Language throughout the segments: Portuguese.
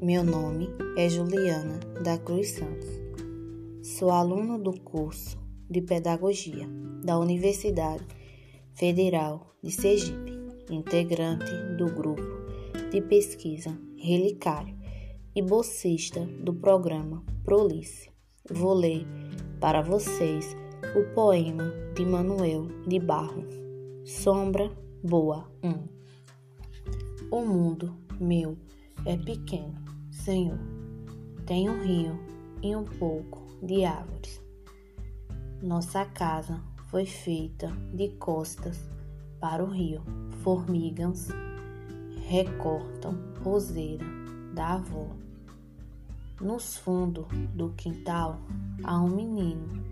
Meu nome é Juliana da Cruz Santos. Sou aluna do curso de Pedagogia da Universidade Federal de Sergipe, integrante do grupo de pesquisa Relicário e bolsista do programa Prolice. Vou ler para vocês o poema de Manuel de Barro, Sombra Boa 1. O mundo meu é pequeno, Senhor. Tem um rio e um pouco de árvores. Nossa casa foi feita de costas para o rio. Formigas recortam roseira da avó. Nos fundos do quintal há um menino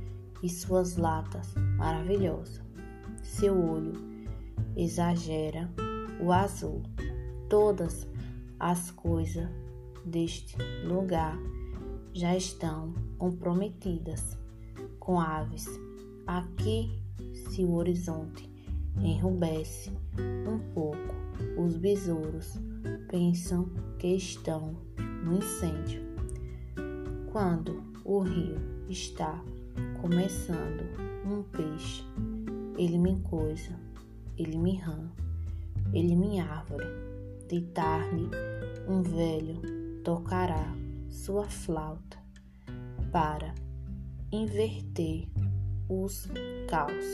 e suas latas maravilhosas. Seu olho exagera o azul todas as coisas deste lugar já estão comprometidas com aves. Aqui, se o horizonte enrubesce um pouco, os besouros pensam que estão no incêndio. Quando o rio está começando um peixe, ele me coisa, ele me rã, ele me árvore de tarde, um velho tocará sua flauta para inverter os caos.